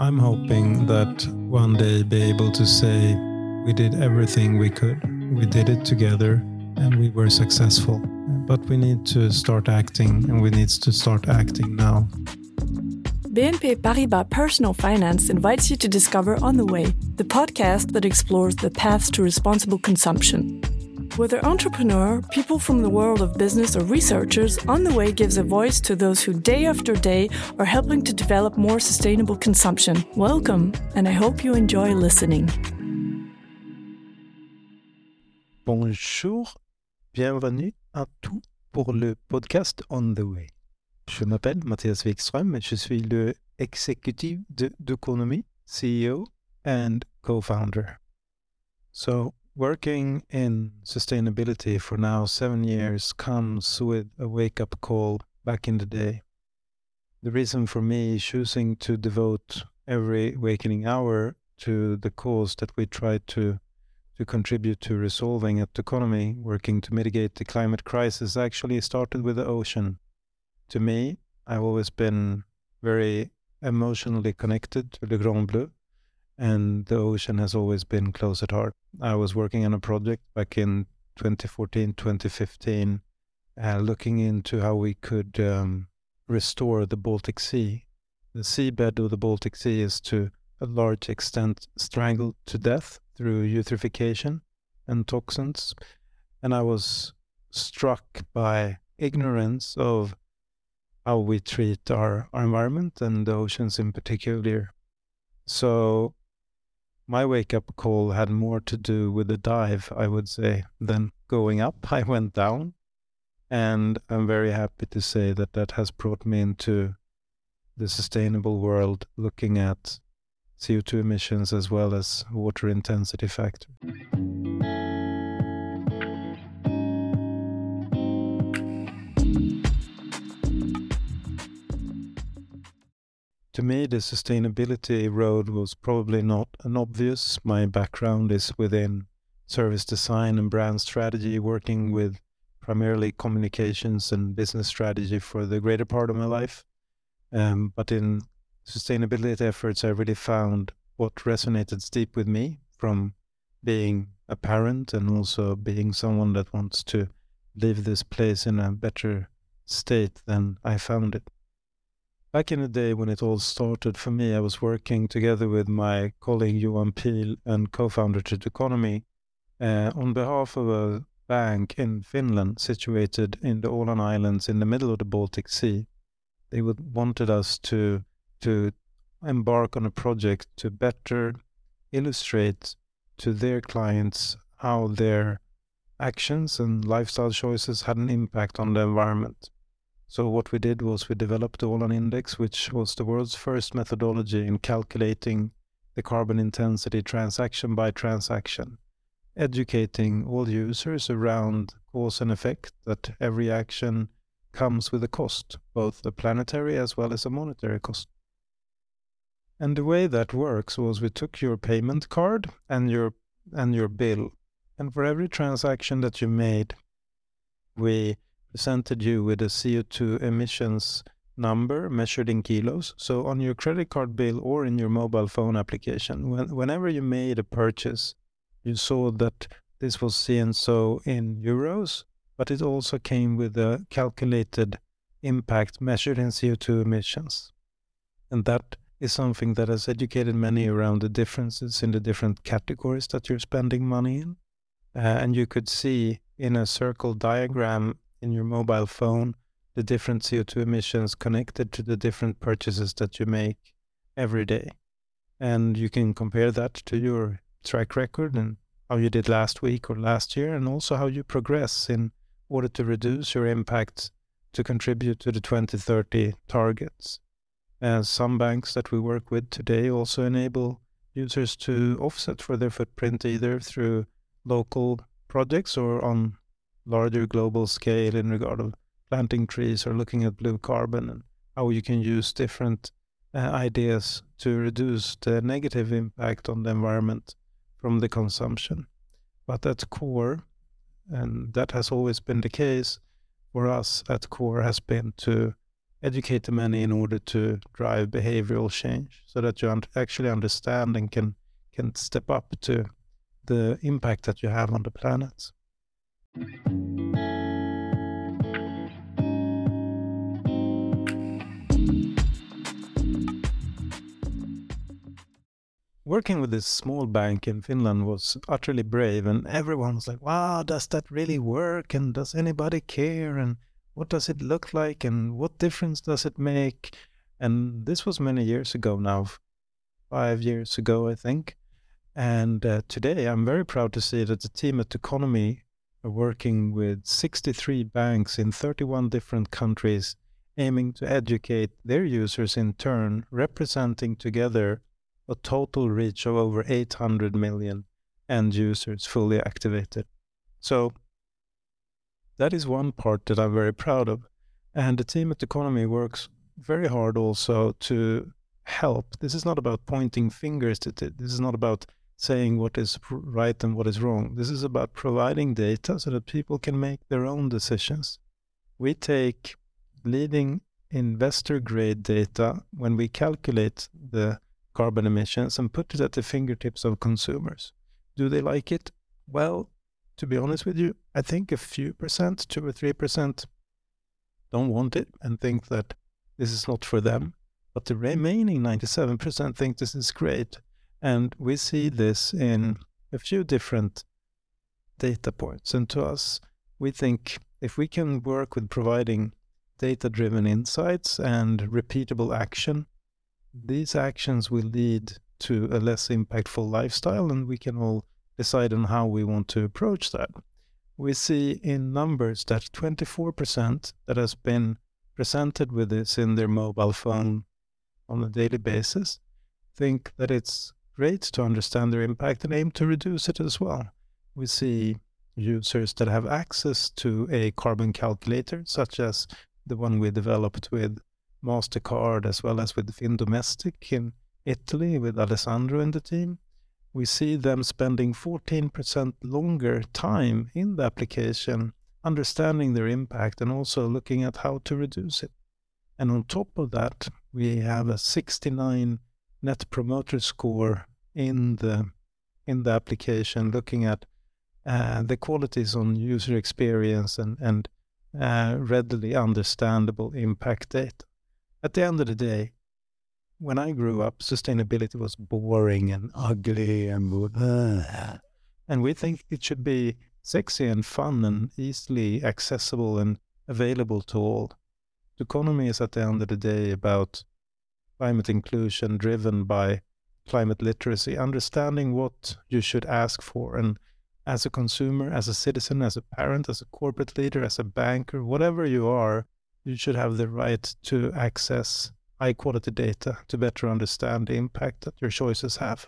I'm hoping that one day be able to say we did everything we could. We did it together and we were successful. But we need to start acting and we need to start acting now. BNP Paribas Personal Finance invites you to discover On the Way, the podcast that explores the paths to responsible consumption. Whether entrepreneur, people from the world of business, or researchers, On the Way gives a voice to those who day after day are helping to develop more sustainable consumption. Welcome, and I hope you enjoy listening. Bonjour, bienvenue à tous pour le podcast On the Way. Je m'appelle Mathias Wikström je suis le exécutif Doconomy, CEO and co-founder. So, Working in sustainability for now seven years comes with a wake up call back in the day. The reason for me choosing to devote every wakening hour to the cause that we try to to contribute to resolving at Doconomy, working to mitigate the climate crisis, actually started with the ocean. To me, I've always been very emotionally connected to Le Grand Bleu, and the ocean has always been close at heart. I was working on a project back in 2014, 2015, uh, looking into how we could um, restore the Baltic Sea. The seabed of the Baltic Sea is to a large extent strangled to death through eutrophication and toxins. And I was struck by ignorance of how we treat our, our environment and the oceans in particular. So my wake up call had more to do with the dive, I would say, than going up. I went down. And I'm very happy to say that that has brought me into the sustainable world, looking at CO2 emissions as well as water intensity factor. To me, the sustainability road was probably not an obvious. My background is within service design and brand strategy, working with primarily communications and business strategy for the greater part of my life. Um, but in sustainability efforts, I really found what resonated deep with me from being a parent and also being someone that wants to leave this place in a better state than I found it. Back in the day when it all started for me, I was working together with my colleague Johan Pihl and co-founder Doconomy uh, on behalf of a bank in Finland situated in the Åland Islands in the middle of the Baltic Sea. They would, wanted us to to embark on a project to better illustrate to their clients how their actions and lifestyle choices had an impact on the environment. So what we did was we developed the Åland Index, which was the world's first methodology in calculating the carbon intensity transaction by transaction, educating all users around cause and effect that every action comes with a cost, both a planetary as well as a monetary cost. And the way that works was we took your payment card and your and your bill, and for every transaction that you made, we presented you with a CO2 emissions number measured in kilos. So on your credit card bill or in your mobile phone application, when, whenever you made a purchase, you saw that this was so in euros, but it also came with a calculated impact measured in CO2 emissions. And that is something that has educated many around the differences in the different categories that you're spending money in. Uh, and you could see in a circle diagram in your mobile phone the different CO2 emissions connected to the different purchases that you make every day. And you can compare that to your track record and how you did last week or last year, and also how you progress in order to reduce your impact to contribute to the 2030 targets. As some banks that we work with today also enable users to offset for their footprint either through local projects or on larger global scale in regard of planting trees or looking at blue carbon and how you can use different uh, ideas to reduce the negative impact on the environment from the consumption. But at core, and that has always been the case for us at core, has been to educate the many in order to drive behavioral change so that you un- actually understand and can can step up to the impact that you have on the planet. Working with this small bank in Finland was utterly brave, and everyone was like, wow, does that really work? And does anybody care? And what does it look like? And what difference does it make? And this was many years ago now, five years ago, I think. And uh, today I'm very proud to see that the team at Doconomy are working with 63 banks in 31 different countries, aiming to educate their users in turn, representing together a total reach of over 800 million end users fully activated. So that is one part that I'm very proud of. And the team at Doconomy works very hard also to help. This is not about pointing fingers. This is not about saying what is right and what is wrong. This is about providing data so that people can make their own decisions. We take leading investor grade data when we calculate the carbon emissions and put it at the fingertips of consumers. Do they like it? Well, to be honest with you, I think a few percent, two or three percent, don't want it and think that this is not for them. But the remaining 97% think this is great. And we see this in a few different data points. And to us, we think if we can work with providing data driven insights and repeatable action these actions will lead to a less impactful lifestyle, and we can all decide on how we want to approach that. We see in numbers that 24% that has been presented with this in their mobile phone on a daily basis think that it's great to understand their impact and aim to reduce it as well. We see users that have access to a carbon calculator, such as the one we developed with MasterCard as well as with Findomestic in Italy with Alessandro and the team, we see them spending 14% longer time in the application, understanding their impact and also looking at how to reduce it. And on top of that, we have a 69 net promoter score in the in the application, looking at uh, the qualities on user experience and and uh, readily understandable impact data at the end of the day, when I grew up, sustainability was boring and ugly and and we think it should be sexy and fun and easily accessible and available to all. Doconomy is at the end of the day about climate inclusion driven by climate literacy, understanding what you should ask for and as a consumer, as a citizen, as a parent, as a corporate leader, as a banker, whatever you are, you should have the right to access high quality data to better understand the impact that your choices have.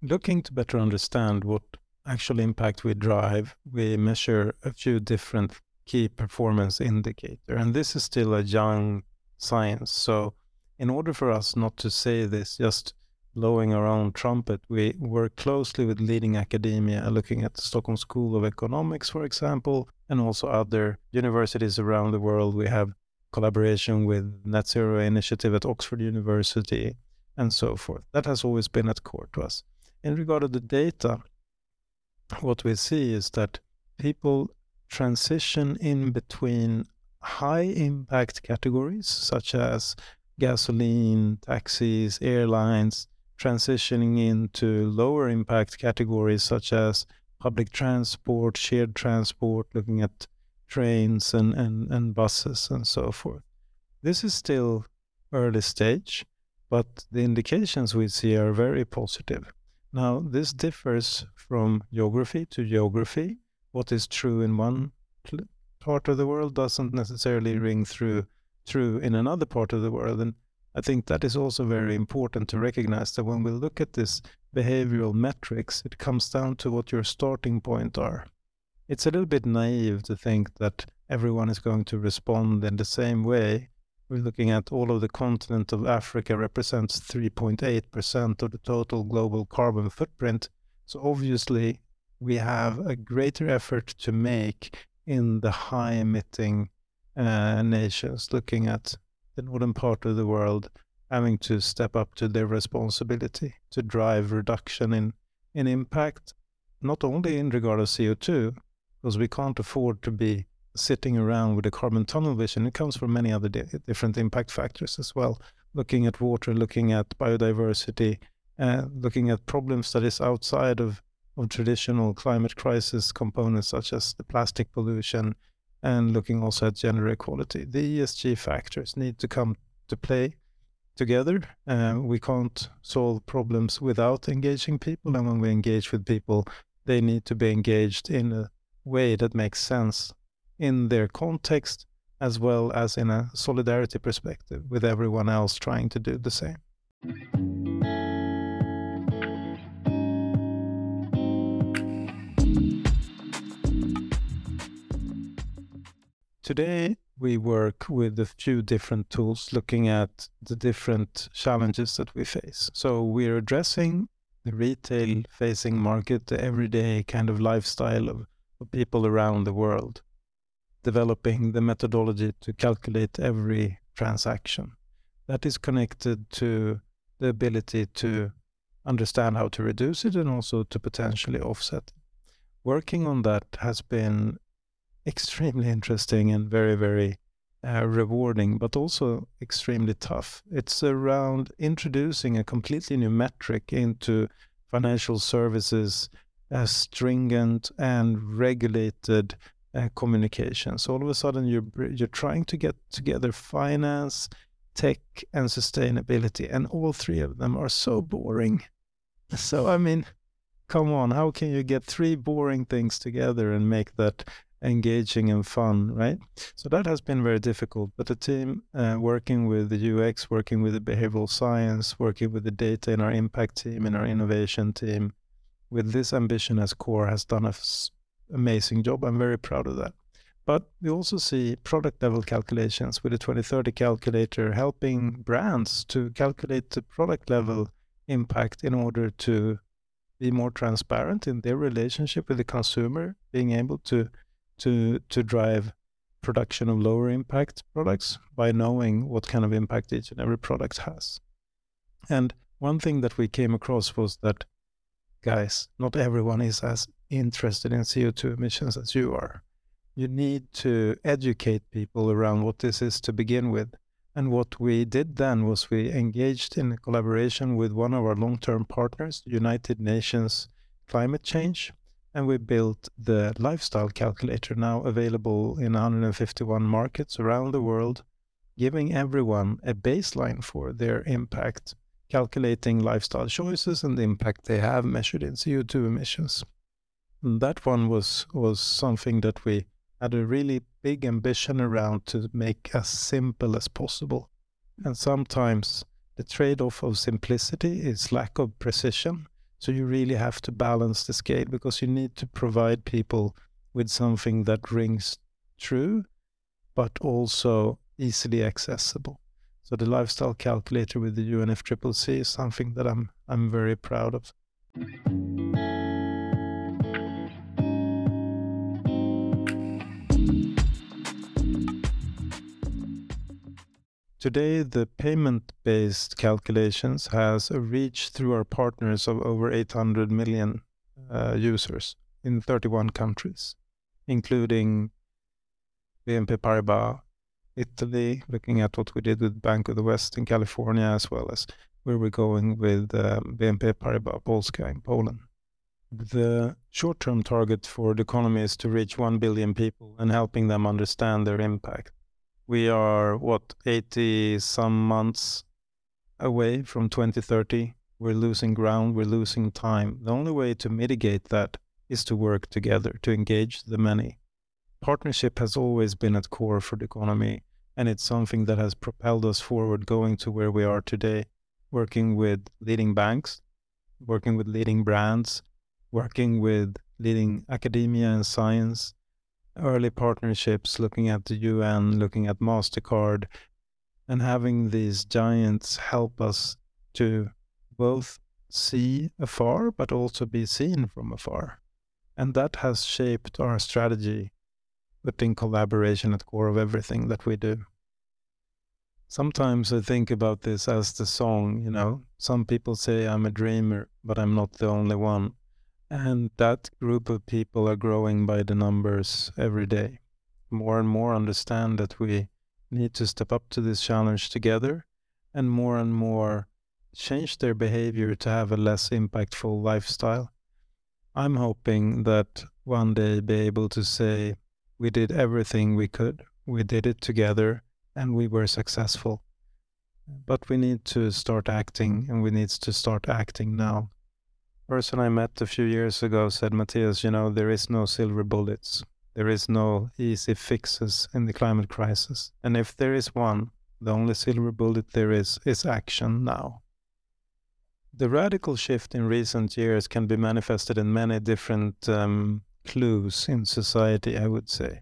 Looking to better understand what actual impact we drive, we measure a few different key performance indicators. And this is still a young science. So in order for us not to say this just blowing our own trumpet. We work closely with leading academia, looking at the Stockholm School of Economics, for example, and also other universities around the world. We have collaboration with Net Zero Initiative at Oxford University, and so forth. That has always been at core to us. In regard to the data, what we see is that people transition in between high impact categories such as gasoline, taxis, airlines, transitioning into lower impact categories such as public transport, shared transport, looking at trains and, and, and buses and so forth. This is still early stage, but the indications we see are very positive. Now, this differs from geography to geography. What is true in one part of the world doesn't necessarily ring through true in another part of the world. And I think that is also very important to recognize that when we look at this behavioral metrics, it comes down to what your starting point are. It's a little bit naive to think that everyone is going to respond in the same way We're looking at all of the continent of Africa represents 3.8% of the total global carbon footprint. So obviously, we have a greater effort to make in the high emitting uh, nations, looking at the northern part of the world having to step up to their responsibility to drive reduction in, in impact, not only in regard of CO2, because we can't afford to be sitting around with a carbon tunnel vision. It comes from many other di- different impact factors as well. Looking at water, looking at biodiversity, uh, looking at problems that is outside of, of traditional climate crisis components such as the plastic pollution, and looking also at gender equality. The ESG factors need to come to play together. Uh, we can't solve problems without engaging people, and when we engage with people, they need to be engaged in a way that makes sense in their context as well as in a solidarity perspective with everyone else trying to do the same. Today, we work with a few different tools looking at the different challenges that we face. So, we're addressing the retail facing market, the everyday kind of lifestyle of, of people around the world developing the methodology to calculate every transaction. That is connected to the ability to understand how to reduce it and also to potentially offset. Working on that has been extremely interesting and very, very uh, rewarding, but also extremely tough. It's around introducing a completely new metric into financial services as stringent and regulated uh, communication. So all of a sudden, you're you're trying to get together finance, tech, and sustainability, and all three of them are so boring. So I mean, come on, how can you get three boring things together and make that engaging and fun, right? So that has been very difficult. But the team uh, working with the UX, working with the behavioral science, working with the data in our impact team, in our innovation team, with this ambition as core, has done a amazing job. I'm very proud of that. But we also see product level calculations with the 2030 calculator helping brands to calculate the product level impact in order to be more transparent in their relationship with the consumer, being able to to to drive production of lower impact products by knowing what kind of impact each and every product has. And one thing that we came across was that guys, not everyone is as interested in CO2 emissions as you are. You need to educate people around what this is to begin with. And what we did then was we engaged in a collaboration with one of our long term partners, United Nations Climate Change, and we built the lifestyle calculator now available in 151 markets around the world, giving everyone a baseline for their impact, calculating lifestyle choices and the impact they have measured in CO2 emissions that one was was something that we had a really big ambition around to make as simple as possible. And sometimes the trade-off of simplicity is lack of precision. So you really have to balance the scale because you need to provide people with something that rings true, but also easily accessible. So the lifestyle calculator with the UNFCCC is something that I'm I'm very proud of. Today, the payment-based calculations has a reach through our partners of over 800 million uh, users in 31 countries, including BNP Paribas, Italy, looking at what we did with Bank of the West in California, as well as where we're going with um, BNP Paribas Polska in Poland. The short-term target for Doconomy is to reach 1 billion people and helping them understand their impact we are what 80 some months away from 2030 we're losing ground we're losing time. The only way to mitigate that is to work together to engage the many. Partnership has always been at core for Doconomy and it's something that has propelled us forward going to where we are today. Working with leading banks working with leading brands working with leading academia and science early partnerships, looking at the UN, looking at MasterCard, And having these giants help us to both see afar but also be seen from afar. And that has shaped our strategy, putting collaboration at the core of everything that we do. Sometimes I think about this as the song, you know. Some people say I'm a dreamer, but I'm not the only one. And that group of people are growing by the numbers every day. More and more understand that we need to step up to this challenge together, and more and more change their behavior to have a less impactful lifestyle. I'm hoping that one day be able to say, we did everything we could, we did it together, and we were successful. But we need to start acting, and we need to start acting now person I met a few years ago said, Mathias, you know, there is no silver bullets. There is no easy fixes in the climate crisis. And if there is one, the only silver bullet there is is action now. The radical shift in recent years can be manifested in many different um, clues in society, I would say.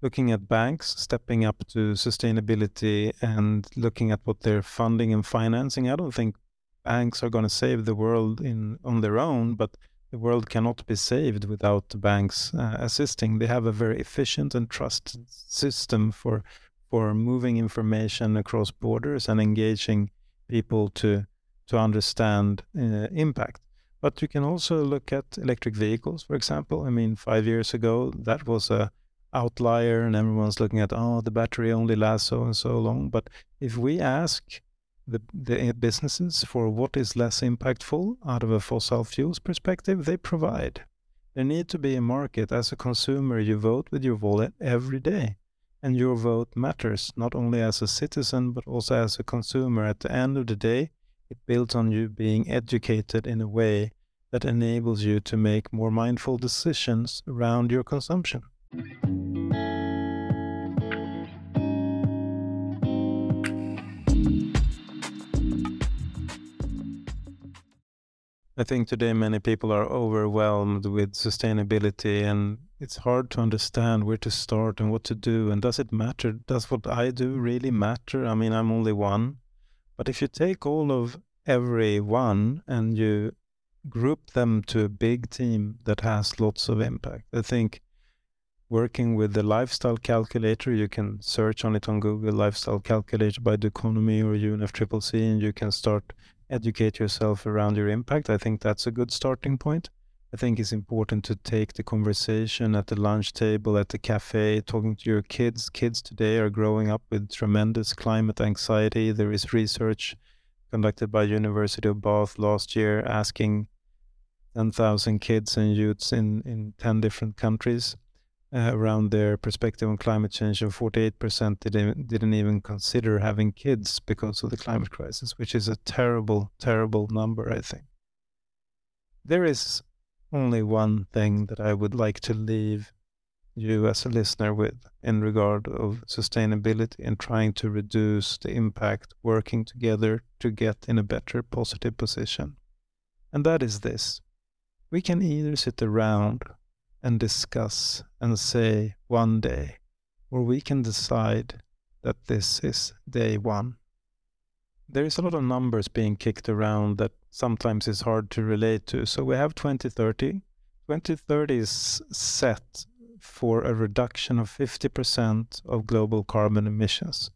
Looking at banks stepping up to sustainability and looking at what they're funding and financing, I don't think banks are going to save the world in on their own, but the world cannot be saved without the banks uh, assisting. They have a very efficient and trusted system for for moving information across borders and engaging people to to understand uh, impact. But you can also look at electric vehicles, for example. I mean, five years ago, that was a outlier, and everyone's looking at oh, the battery only lasts so and so long. But if we ask the, the uh, businesses for what is less impactful out of a fossil fuels perspective, they provide. There need to be a market. As a consumer, you vote with your wallet every day. And your vote matters, not only as a citizen, but also as a consumer. At the end of the day, it builds on you being educated in a way that enables you to make more mindful decisions around your consumption. I think today many people are overwhelmed with sustainability and it's hard to understand where to start and what to do. And does it matter? Does what I do really matter? I mean, I'm only one. But if you take all of every one and you group them to a big team that has lots of impact, I think working with the lifestyle calculator, you can search on it on Google, lifestyle calculator by Doconomy or UNFCCC, and you can start educate yourself around your impact. I think that's a good starting point. I think it's important to take the conversation at the lunch table, at the cafe, talking to your kids. Kids today are growing up with tremendous climate anxiety. There is research conducted by University of Bath last year asking 10,000 kids and youths in, in 10 different countries uh, around their perspective on climate change, and 48% didn't, didn't even consider having kids because of the climate crisis, which is a terrible, terrible number, I think. There is only one thing that I would like to leave you as a listener with in regard of sustainability and trying to reduce the impact working together to get in a better positive position. And that is this. We can either sit around and discuss and say one day, or we can decide that this is day one. There is a lot of numbers being kicked around that sometimes is hard to relate to. So we have 2030. 2030 is set for a reduction of 50% of global carbon emissions.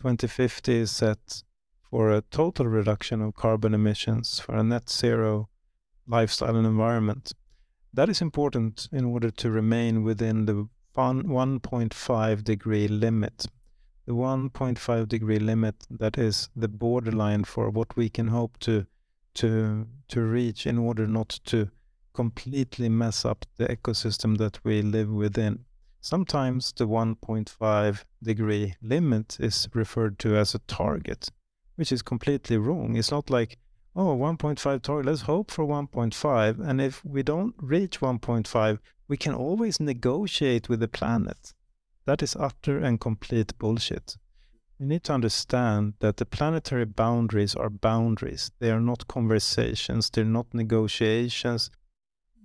2050 is set for a total reduction of carbon emissions for a net zero lifestyle and environment. That is important in order to remain within the 1.5 degree limit. The 1.5 degree limit that is the borderline for what we can hope to to to reach in order not to completely mess up the ecosystem that we live within. Sometimes the 1.5 degree limit is referred to as a target, which is completely wrong. It's not like oh, 1.5 target, let's hope for 1.5. And if we don't reach 1.5, we can always negotiate with the planet. That is utter and complete bullshit. We need to understand that the planetary boundaries are boundaries. They are not conversations, they're not negotiations.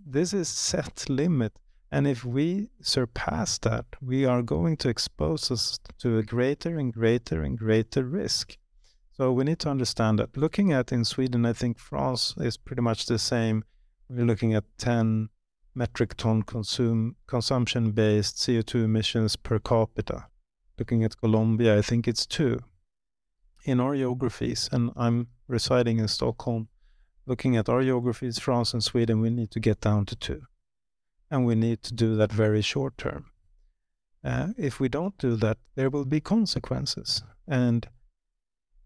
This is set limit. And if we surpass that, we are going to expose us to a greater and greater and greater risk. So we need to understand that. Looking at in Sweden, I think France is pretty much the same. We're looking at 10 metric ton consume, consumption based CO2 emissions per capita. Looking at Colombia, I think it's two. In our geographies, and I'm residing in Stockholm, looking at our geographies, France and Sweden, we need to get down to two. And we need to do that very short term. Uh, if we don't do that, there will be consequences. And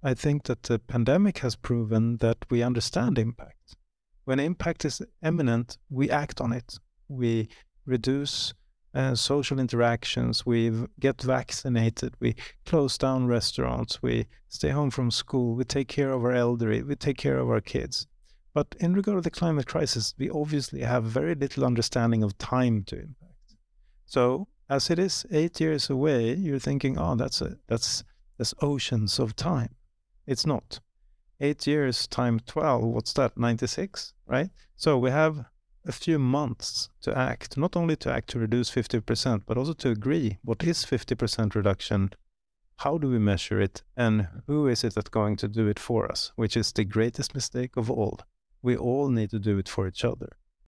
I think that the pandemic has proven that we understand impact. When impact is imminent, we act on it. We reduce uh, social interactions, we get vaccinated, we close down restaurants, we stay home from school, we take care of our elderly, we take care of our kids. But in regard to the climate crisis, we obviously have very little understanding of time to impact. So as it is eight years away, you're thinking, oh, that's a, that's that's oceans of time. It's not. Eight years time 12, what's that? 96, right? So we have a few months to act, not only to act to reduce 50%, but also to agree what is 50% reduction, how do we measure it, and who is it that's going to do it for us, which is the greatest mistake of all. We all need to do it for each other.